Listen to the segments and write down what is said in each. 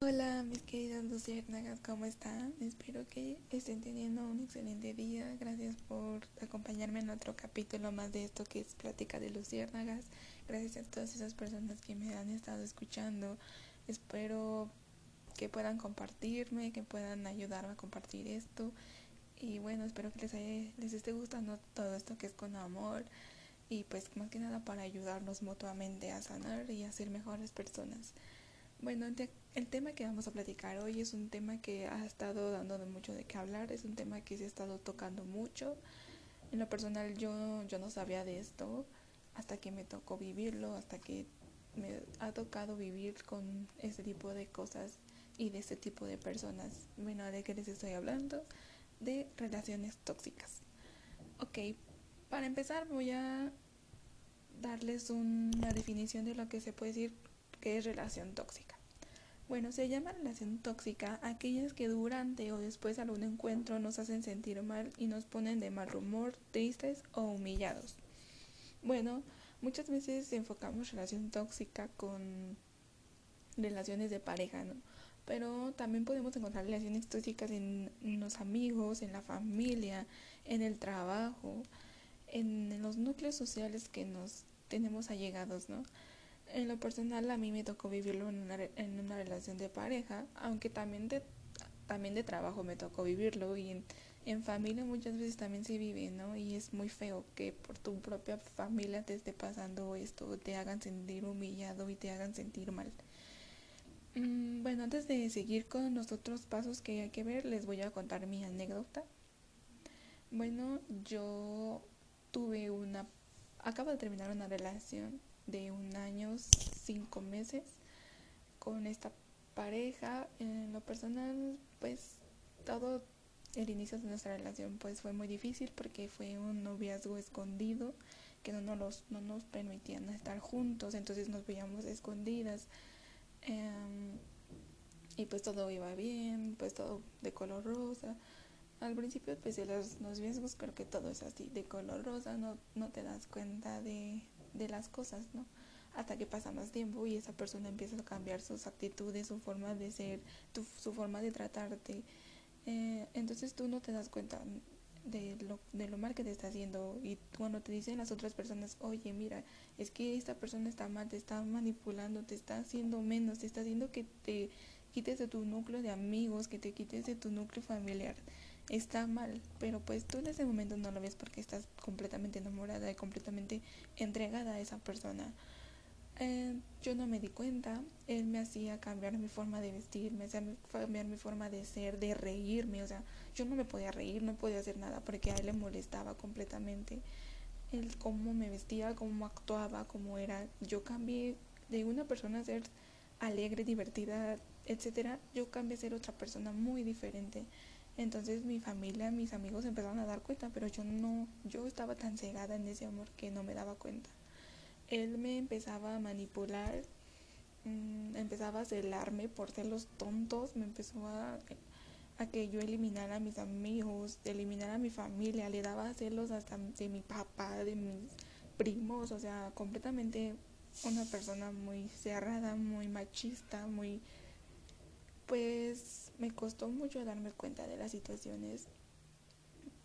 Hola mis queridas luciérnagas, ¿cómo están? Espero que estén teniendo un excelente día. Gracias por acompañarme en otro capítulo más de esto que es Plática de Luciérnagas. Gracias a todas esas personas que me han estado escuchando. Espero que puedan compartirme, que puedan ayudarme a compartir esto. Y bueno, espero que les, les esté gustando todo esto que es con amor. Y pues más que nada para ayudarnos mutuamente a sanar y a ser mejores personas. Bueno, el tema que vamos a platicar hoy es un tema que ha estado dando mucho de qué hablar, es un tema que se ha estado tocando mucho. En lo personal yo, yo no sabía de esto hasta que me tocó vivirlo, hasta que me ha tocado vivir con este tipo de cosas y de este tipo de personas. Bueno, ¿de qué les estoy hablando? De relaciones tóxicas. Ok, para empezar voy a darles una definición de lo que se puede decir que es relación tóxica. Bueno, se llama relación tóxica aquellas que durante o después de algún encuentro nos hacen sentir mal y nos ponen de mal humor, tristes o humillados. Bueno, muchas veces enfocamos relación tóxica con relaciones de pareja, ¿no? Pero también podemos encontrar relaciones tóxicas en, los amigos, en la familia, en el trabajo, en los núcleos sociales que nos tenemos allegados, ¿no? En lo personal a mí me tocó vivirlo en una, en una relación de pareja, aunque también de, también de trabajo me tocó vivirlo y en, en familia muchas veces también se vive, ¿no? Y es muy feo que por tu propia familia te esté pasando esto, te hagan sentir humillado y te hagan sentir mal. Mm, bueno, antes de seguir con los otros pasos que hay que ver, les voy a contar mi anécdota. Bueno, yo tuve una... Acabo de terminar una relación de un año, cinco meses con esta pareja. En lo personal, pues todo el inicio de nuestra relación pues fue muy difícil porque fue un noviazgo escondido que no nos, no nos permitían estar juntos, entonces nos veíamos escondidas. Em, y pues todo iba bien, pues todo de color rosa. Al principio pues los noviazgos creo que todo es así, de color rosa, no, no te das cuenta de, de las cosas, ¿no? Hasta que pasa más tiempo y esa persona empieza a cambiar sus actitudes, su forma de ser, su forma de tratarte. Eh, entonces tú no te das cuenta de lo, de lo mal que te está haciendo y cuando te dicen las otras personas, oye, mira, es que esta persona está mal, te está manipulando, te está haciendo menos, te está haciendo que te quites de tu núcleo de amigos, que te quites de tu núcleo familiar está mal, pero pues tú en ese momento no lo ves porque estás completamente enamorada y completamente entregada a esa persona. Eh, yo no me di cuenta, él me hacía cambiar mi forma de vestir, me hacía cambiar mi forma de ser, de reírme, o sea, yo no me podía reír, no podía hacer nada porque a él le molestaba completamente el cómo me vestía, cómo actuaba, cómo era. Yo cambié de una persona a ser alegre, divertida, etcétera, yo cambié a ser otra persona muy diferente. Entonces mi familia, mis amigos empezaron a dar cuenta, pero yo no, yo estaba tan cegada en ese amor que no me daba cuenta. Él me empezaba a manipular, mm, empezaba a celarme por ser los tontos, me empezó a, a que yo eliminara a mis amigos, eliminara a mi familia, le daba celos hasta de mi papá, de mis primos, o sea, completamente una persona muy cerrada, muy machista, muy pues me costó mucho darme cuenta de las situaciones.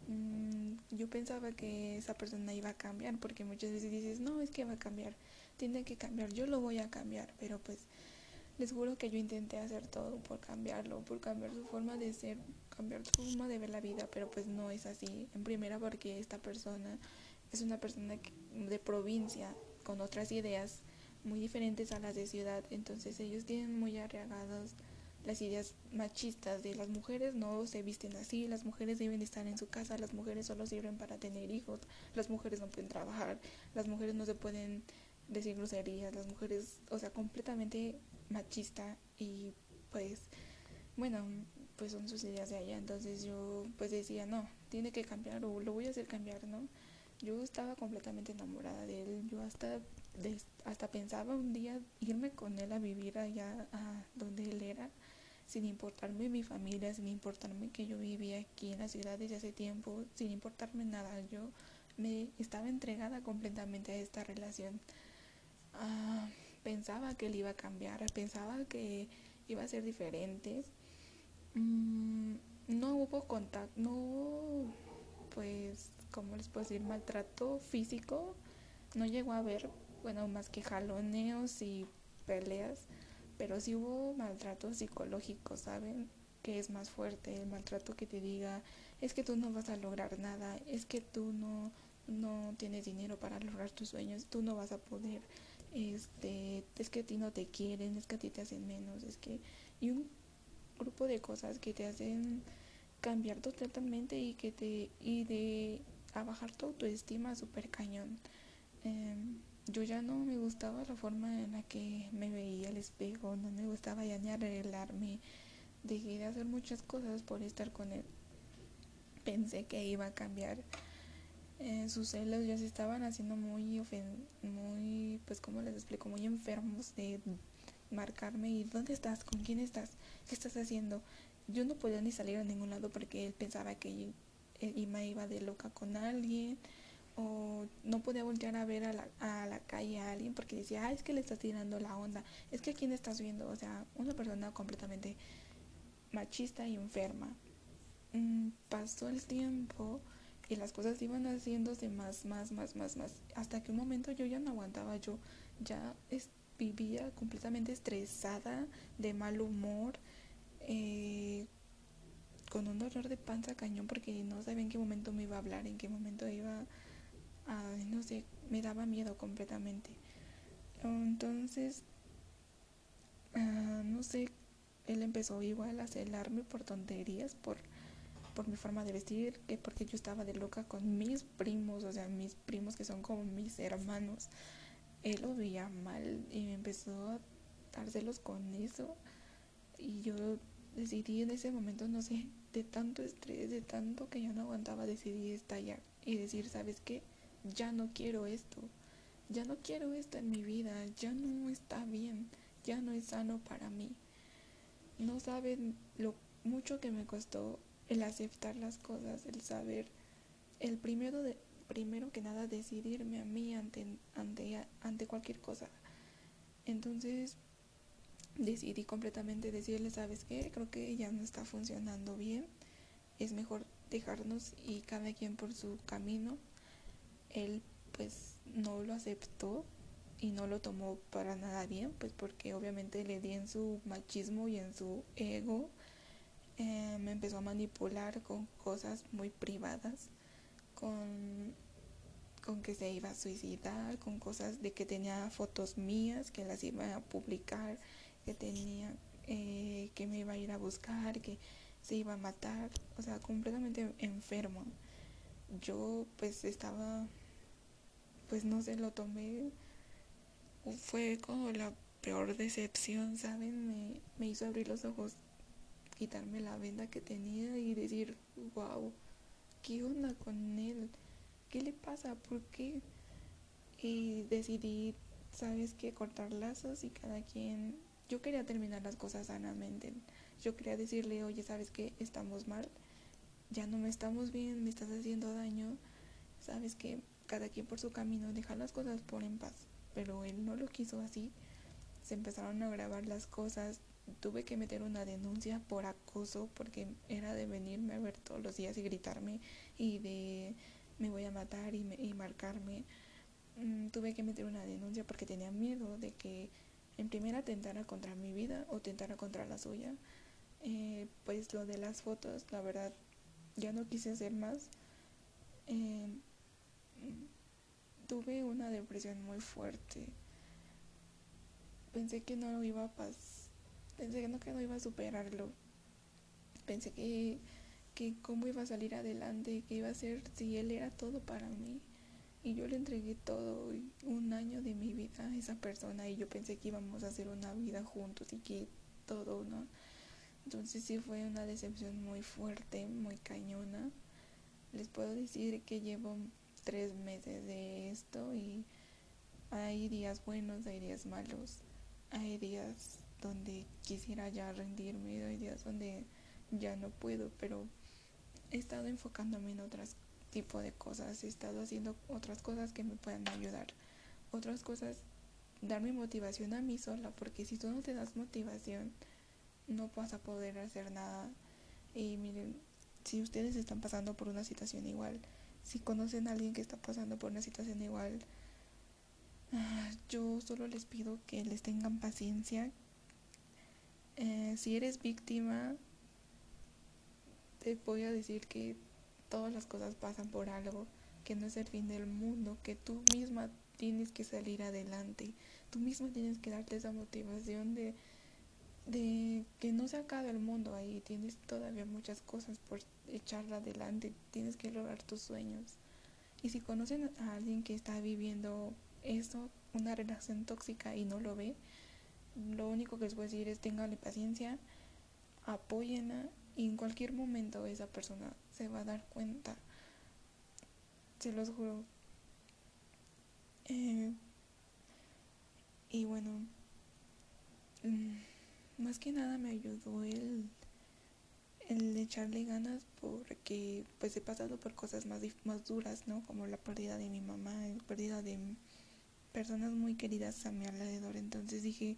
Mm, yo pensaba que esa persona iba a cambiar porque muchas veces dices, no, es que va a cambiar, tiene que cambiar, yo lo voy a cambiar, pero pues les juro que yo intenté hacer todo por cambiarlo, por cambiar su forma de ser, cambiar su forma de ver la vida, pero pues no es así. En primera porque esta persona es una persona de provincia con otras ideas muy diferentes a las de ciudad, entonces ellos tienen muy arraigados las ideas machistas de las mujeres no se visten así, las mujeres deben estar en su casa, las mujeres solo sirven para tener hijos, las mujeres no pueden trabajar, las mujeres no se pueden decir groserías, las mujeres, o sea, completamente machista y pues bueno, pues son sus ideas de allá, entonces yo pues decía, no, tiene que cambiar o lo voy a hacer cambiar, ¿no? Yo estaba completamente enamorada de él, yo hasta hasta pensaba un día irme con él a vivir allá a donde él era sin importarme mi familia, sin importarme que yo vivía aquí en la ciudad desde hace tiempo, sin importarme nada, yo me estaba entregada completamente a esta relación. Ah, pensaba que él iba a cambiar, pensaba que iba a ser diferente. Mm, no hubo contacto, no pues, ¿cómo les puedo decir? Maltrato físico. No llegó a haber, bueno, más que jaloneos y peleas, pero sí hubo maltrato psicológico, ¿saben? Que es más fuerte, el maltrato que te diga, es que tú no vas a lograr nada, es que tú no, no tienes dinero para lograr tus sueños, tú no vas a poder, este, es que a ti no te quieren, es que a ti te hacen menos, es que, y un grupo de cosas que te hacen cambiar totalmente y que te, y de a bajar tu autoestima súper cañón. Em, yo ya no me gustaba la forma en la que me veía al espejo, no me gustaba ya ni arreglarme, dejé de hacer muchas cosas por estar con él. Pensé que iba a cambiar. Eh, sus celos ya se estaban haciendo muy, muy, pues como les explico, muy enfermos de marcarme y ¿dónde estás? ¿Con quién estás? ¿Qué estás haciendo? Yo no podía ni salir a ningún lado porque él pensaba que Ima iba de loca con alguien o no podía voltear a ver a la, a la calle a alguien porque decía, ah, es que le estás tirando la onda, es que a quién estás viendo, o sea, una persona completamente machista y enferma. Mm, pasó el tiempo y las cosas iban haciéndose más, más, más, más, más, hasta que un momento yo ya no aguantaba, yo ya vivía completamente estresada, de mal humor, eh, con un dolor de panza cañón porque no sabía en qué momento me iba a hablar, en qué momento iba a, no sé, me daba miedo completamente. Entonces, ah, no sé, él empezó igual a celarme por tonterías, por, por mi forma de vestir, que porque yo estaba de loca con mis primos, o sea, mis primos que son como mis hermanos. Él lo veía mal y me empezó a dar celos con eso. Y yo decidí en ese momento, no sé, de tanto estrés, de tanto que yo no aguantaba, decidí estallar y decir, ¿sabes qué? Ya no quiero esto, ya no quiero esto en mi vida, ya no está bien, ya no es sano para mí. No saben lo mucho que me costó el aceptar las cosas, el saber, el primero de primero que nada decidirme a mí ante ante ante cualquier cosa. Entonces, decidí completamente decirle, ¿sabes qué? Creo que ya no está funcionando bien. Es mejor dejarnos y cada quien por su camino. Él pues no lo aceptó y no lo tomó para nada bien, pues porque obviamente le di en su machismo y en su ego. Eh, me empezó a manipular con cosas muy privadas, con, con que se iba a suicidar, con cosas de que tenía fotos mías que las iba a publicar que tenía, eh, que me iba a ir a buscar, que se iba a matar, o sea, completamente enfermo. Yo pues estaba, pues no sé, lo tomé, fue como la peor decepción, ¿saben? Me, me hizo abrir los ojos, quitarme la venda que tenía y decir, wow, ¿qué onda con él? ¿Qué le pasa? ¿Por qué? Y decidí, ¿sabes qué? Cortar lazos y cada quien yo quería terminar las cosas sanamente. Yo quería decirle, oye, ¿sabes qué? Estamos mal. Ya no me estamos bien, me estás haciendo daño. Sabes que cada quien por su camino deja las cosas por en paz. Pero él no lo quiso así. Se empezaron a grabar las cosas. Tuve que meter una denuncia por acoso porque era de venirme a ver todos los días y gritarme y de me voy a matar y, y marcarme. Mm, tuve que meter una denuncia porque tenía miedo de que en primera tentara contra mi vida o tentara contra la suya. Eh, pues lo de las fotos, la verdad, ya no quise hacer más. Eh, tuve una depresión muy fuerte. Pensé que no lo iba a pasar. Pensé que no, que no iba a superarlo. Pensé que, que cómo iba a salir adelante, que iba a ser si él era todo para mí y yo le entregué todo un año de mi vida a esa persona y yo pensé que íbamos a hacer una vida juntos y que todo, ¿no? Entonces sí fue una decepción muy fuerte, muy cañona. Les puedo decir que llevo tres meses de esto y hay días buenos, hay días malos, hay días donde quisiera ya rendirme, hay días donde ya no puedo, pero he estado enfocándome en otras tipo de cosas, he estado haciendo otras cosas que me puedan ayudar, otras cosas, darme motivación a mí sola, porque si tú no te das motivación, no vas a poder hacer nada. Y miren, si ustedes están pasando por una situación igual, si conocen a alguien que está pasando por una situación igual, ah, yo solo les pido que les tengan paciencia. Eh, si eres víctima, te voy a decir que todas las cosas pasan por algo, que no es el fin del mundo, que tú misma tienes que salir adelante, tú misma tienes que darte esa motivación de, de que no se acabe el mundo ahí, tienes todavía muchas cosas por echarla adelante, tienes que lograr tus sueños. Y si conocen a alguien que está viviendo eso, una relación tóxica y no lo ve, lo único que les voy a decir es tenganle paciencia, apóyenla y en cualquier momento esa persona se va a dar cuenta. Se los juro. Eh, y bueno, mm, más que nada me ayudó el, el echarle ganas porque pues he pasado por cosas más, más duras, ¿no? Como la pérdida de mi mamá, la pérdida de personas muy queridas a mi alrededor. Entonces dije,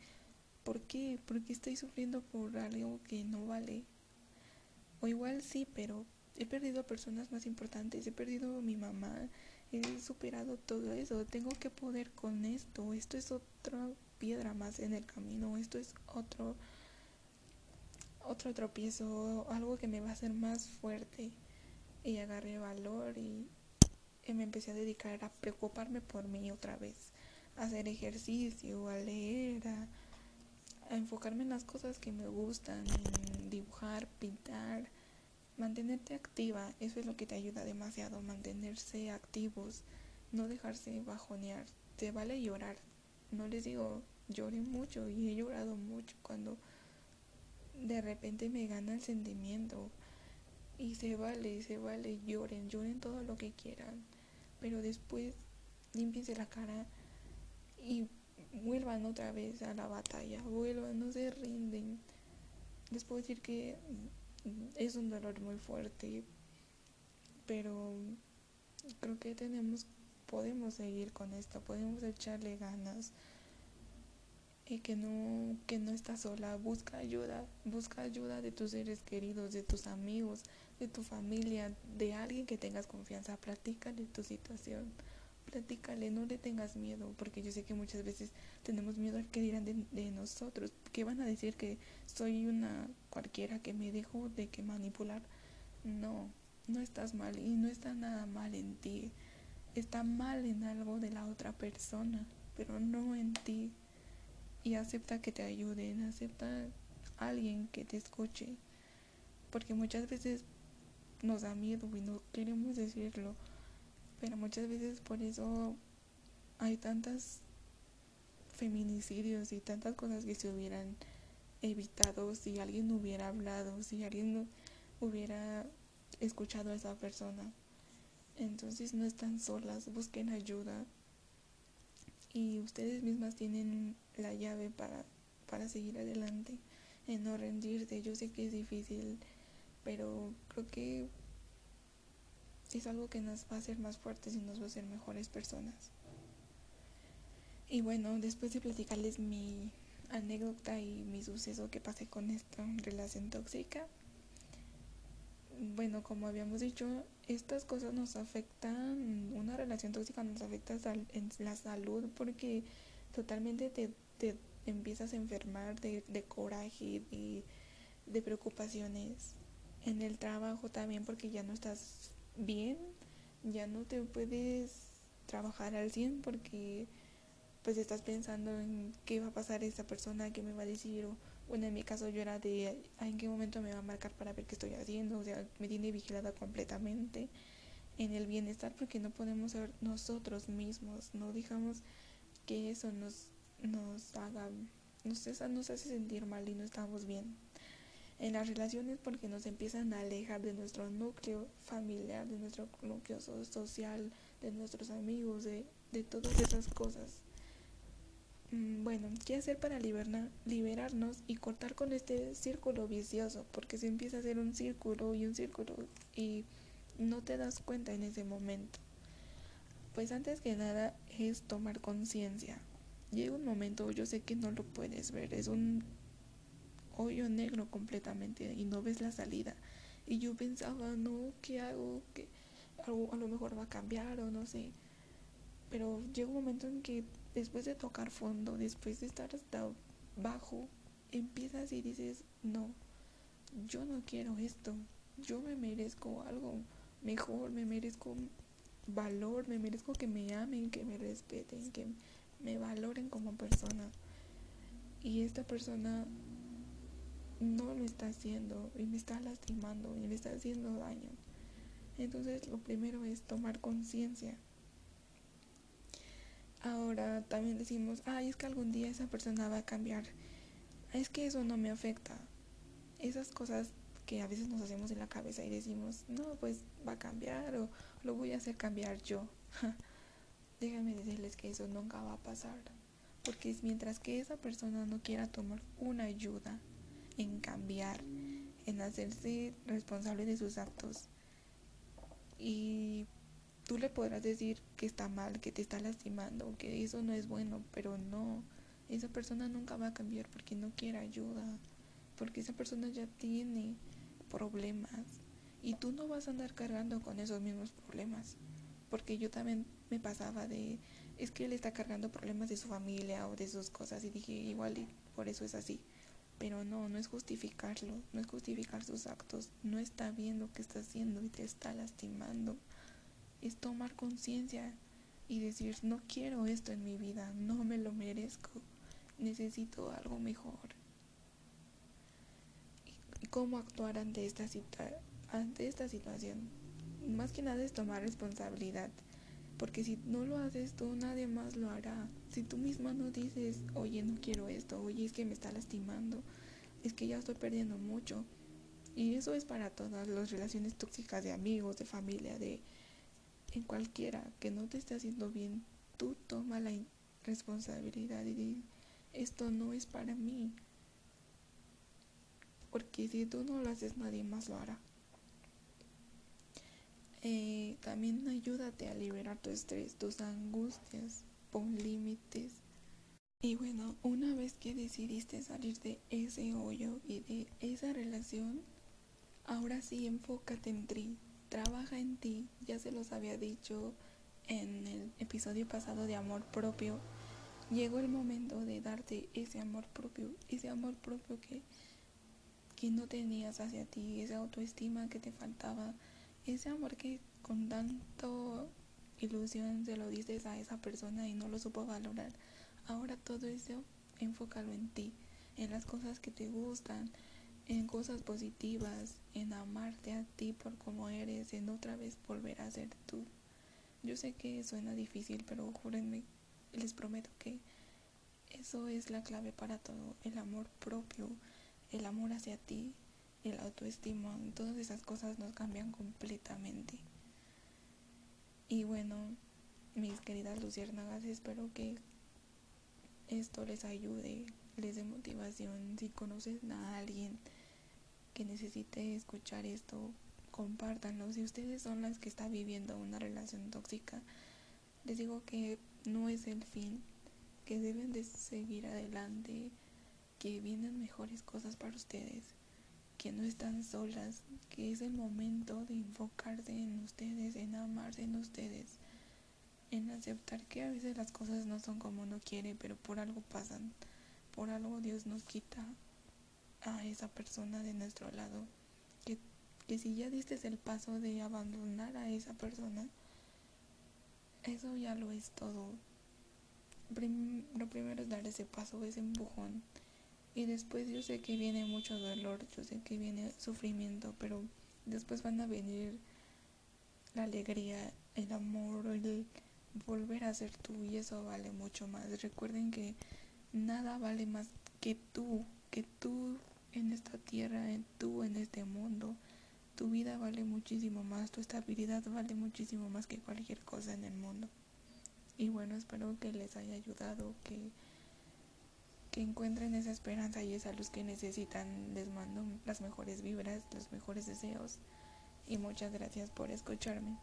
¿por qué? ¿Por qué estoy sufriendo por algo que no vale? O igual sí, pero he perdido a personas más importantes, he perdido a mi mamá, he superado todo eso, tengo que poder con esto, esto es otra piedra más en el camino, esto es otro otro tropiezo, algo que me va a hacer más fuerte. Y agarré valor y, me empecé a dedicar a preocuparme por mí otra vez, hacer ejercicio, a leer, a, enfocarme en las cosas que me gustan, dibujar, pintar, mantenerte activa, eso es lo que te ayuda demasiado, mantenerse activos, no dejarse bajonear, te vale llorar, no les digo lloré mucho y he llorado mucho cuando de repente me gana el sentimiento y se vale, se vale, lloren, lloren todo lo que quieran, pero después limpiense la cara y vuelvan otra vez a la batalla, vuelvan, no se rinden. Les puedo decir que es un dolor muy fuerte, pero creo que tenemos, podemos seguir con esto, podemos echarle ganas y que no, que no estás sola, busca ayuda, busca ayuda de tus seres queridos, de tus amigos, de tu familia, de alguien que tengas confianza, platícale tu situación, platícale, no le tengas miedo, porque yo sé que muchas veces tenemos miedo a que dirán de, de nosotros, que van a decir que soy una cualquiera que me dejo de que manipular, no, no estás mal y no está nada mal en ti, está mal en algo de la otra persona, pero no en ti y acepta que te ayuden, acepta alguien que te escuche, porque muchas veces nos da miedo y no queremos decirlo, pero muchas veces por eso hay tantas feminicidios y tantas cosas que se hubieran evitado si alguien hubiera hablado, si alguien hubiera escuchado a esa persona. Entonces no están solas, busquen ayuda, y ustedes mismas tienen la llave para, para seguir adelante, en no rendirse. Yo sé que es difícil, pero creo que es algo que nos va a hacer más fuertes y nos va a hacer mejores personas. Y bueno, después de platicarles mi anécdota y mi suceso que pasé con esta relación tóxica, bueno, como habíamos dicho, estas cosas nos afectan, una relación tóxica nos afecta en la salud porque totalmente te, te empiezas a enfermar de, de coraje y de preocupaciones. En el trabajo también porque ya no estás bien, ya no te puedes trabajar al 100 porque pues estás pensando en qué va a pasar esa persona, qué me va a decir o bueno, en mi caso yo era de en qué momento me va a marcar para ver qué estoy haciendo, o sea, me tiene vigilada completamente en el bienestar porque no podemos ser nosotros mismos, no dejamos que eso nos, nos haga, nos, nos hace sentir mal y no estamos bien. En las relaciones porque nos empiezan a alejar de nuestro núcleo familiar, de nuestro núcleo social, de nuestros amigos, de, de todas esas cosas. Mm, bueno, ¿qué hacer para liberarnos y cortar con este círculo vicioso? Porque se empieza a hacer un círculo y un círculo y no te das cuenta en ese momento. Pues antes que nada es tomar conciencia. Llega un momento, yo sé que no lo puedes ver, es un hoyo negro completamente y no ves la salida. Y yo pensaba, no, ¿qué hago? que algo a lo mejor va a cambiar o no sé. Pero llega un momento en que después de tocar fondo, después de estar hasta bajo, empiezas y dices, no, yo no quiero esto, yo me merezco algo mejor, me merezco valor, me merezco que me amen, que me respeten, que me valoren como persona. Y esta persona no lo está haciendo y me está lastimando y me está haciendo daño. Entonces lo primero es tomar conciencia. Ahora también decimos, ay, es que algún día esa persona va a cambiar. Es que eso no me afecta. Esas cosas que a veces nos hacemos en la cabeza y decimos, no, pues va a cambiar o lo voy a hacer cambiar yo. Déjenme decirles que eso nunca va a pasar. Porque mientras que esa persona no quiera tomar una ayuda en cambiar, en hacerse responsable de sus actos, y tú le podrás decir que está mal, que te está lastimando, que eso no es bueno, pero no, esa persona nunca va a cambiar porque no quiere ayuda, porque esa persona ya tiene problemas y tú no vas a andar cargando con esos mismos problemas, porque yo también me pasaba de, es que él está cargando problemas de su familia o de sus cosas y dije, igual y por eso es así. Pero no, no es justificarlo, no es justificar sus actos, no está bien lo que está haciendo y te está lastimando. Es tomar conciencia y decir, no quiero esto en mi vida, no me lo merezco, necesito algo mejor. ¿Y cómo actuar ante esta, ante esta situación? Más que nada es tomar responsabilidad, porque si no lo haces tú, nadie más lo hará. Si tú misma no dices, oye, no quiero esto, oye, es que me está lastimando, es que ya estoy perdiendo mucho. Y eso es para todas las relaciones tóxicas de amigos, de familia, de en cualquiera que no te esté haciendo bien, tú toma la responsabilidad y di, esto no es para mí. Porque si tú no lo haces, nadie más lo hará. Eh, también ayúdate a liberar tu estrés, tus angustias, pon límites. Y bueno, una vez que decidiste salir de ese hoyo y de esa relación, ahora sí enfócate en ti, trabaja en ti. Ya se los había dicho en el episodio pasado de amor propio. Llegó el momento de darte ese amor propio, ese amor propio que, que no tenías hacia ti, esa autoestima que te faltaba ese amor que con tanto ilusión se lo dices a esa persona y no lo supo valorar. Ahora todo eso enfócalo en ti, en las cosas que te gustan, en cosas positivas, en amarte a ti por como eres, en otra vez volver a ser tú. Yo sé que suena difícil, pero júrenme, les prometo que eso es la clave para todo, el amor propio, el amor hacia ti, el autoestima, todas esas cosas nos cambian completamente. Y bueno, mis queridas luciérnagas, espero que esto les ayude, les dé motivación. Si conoces a alguien que necesite escuchar esto, compártanlo. Si ustedes son las que están viviendo una relación tóxica, les digo que no es el fin, que deben de seguir adelante, que vienen mejores cosas para ustedes que no están solas, que es el momento de enfocarse en ustedes, en amarse en ustedes, en aceptar que a veces las cosas no son como uno quiere, pero por algo pasan, por algo Dios nos quita a esa persona de nuestro lado, que, que si ya diste el paso de abandonar a esa persona, eso ya lo es todo. lo primero es dar ese paso, ese empujón y después yo sé que viene mucho dolor, yo sé que viene sufrimiento, pero después van a venir la alegría, el amor, el volver a ser tú y eso vale mucho más. Recuerden que nada vale más que tú, que tú en esta tierra, en tú en este mundo. Tu vida vale muchísimo más, tu estabilidad vale muchísimo más que cualquier cosa en el mundo. Y bueno, espero que les haya ayudado, que que encuentren esa esperanza y esa luz que necesitan. Les mando las mejores vibras, los mejores deseos y muchas gracias por escucharme.